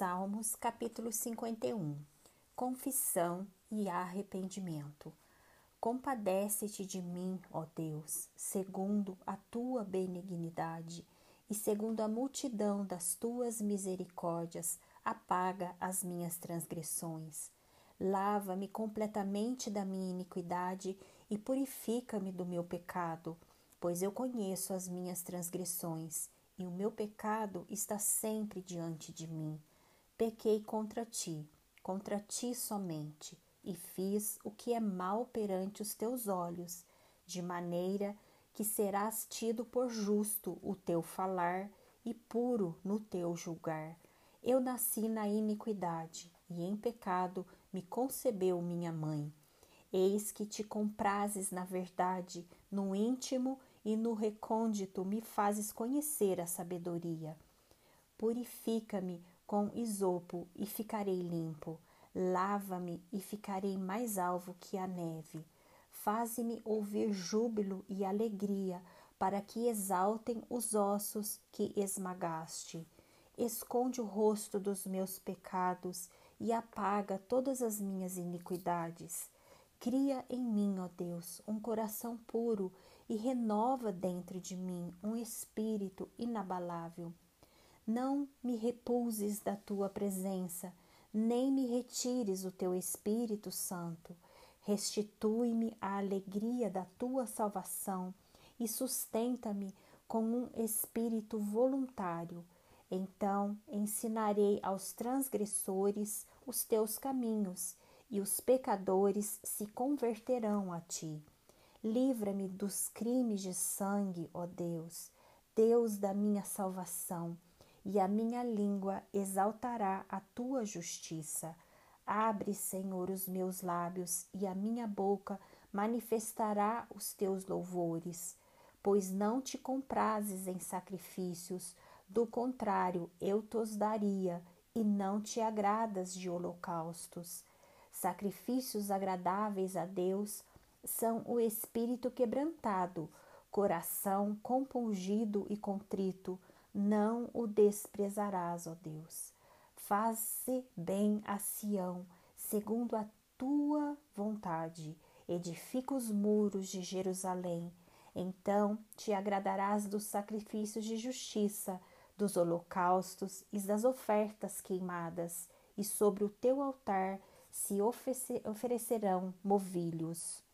Salmos, capítulo 51 Confissão e arrependimento. Compadece-te de mim, ó Deus, segundo a tua benignidade, e segundo a multidão das tuas misericórdias, apaga as minhas transgressões. Lava-me completamente da minha iniquidade e purifica-me do meu pecado, pois eu conheço as minhas transgressões e o meu pecado está sempre diante de mim. Pequei contra ti, contra ti somente, e fiz o que é mal perante os teus olhos, de maneira que serás tido por justo o teu falar e puro no teu julgar. Eu nasci na iniquidade, e em pecado me concebeu minha mãe. Eis que te comprases na verdade, no íntimo e no recôndito me fazes conhecer a sabedoria. Purifica-me com isopo e ficarei limpo. Lava-me e ficarei mais alvo que a neve. Faze-me ouvir júbilo e alegria, para que exaltem os ossos que esmagaste. Esconde o rosto dos meus pecados e apaga todas as minhas iniquidades. Cria em mim, ó Deus, um coração puro e renova dentro de mim um espírito inabalável. Não me repulses da tua presença, nem me retires o teu Espírito Santo. Restitui-me a alegria da tua salvação e sustenta-me com um espírito voluntário. Então ensinarei aos transgressores os teus caminhos, e os pecadores se converterão a ti. Livra-me dos crimes de sangue, ó Deus, Deus da minha salvação, e a minha língua exaltará a tua justiça. Abre, Senhor, os meus lábios, e a minha boca manifestará os teus louvores, pois não te comprases em sacrifícios, do contrário, eu tos daria, e não te agradas de holocaustos. Sacrifícios agradáveis a Deus são o espírito quebrantado, coração compungido e contrito, não o desprezarás, ó Deus. Faze bem a Sião, segundo a tua vontade, edifica os muros de Jerusalém. Então te agradarás dos sacrifícios de justiça, dos holocaustos e das ofertas queimadas, e sobre o teu altar se oferecerão movilhos.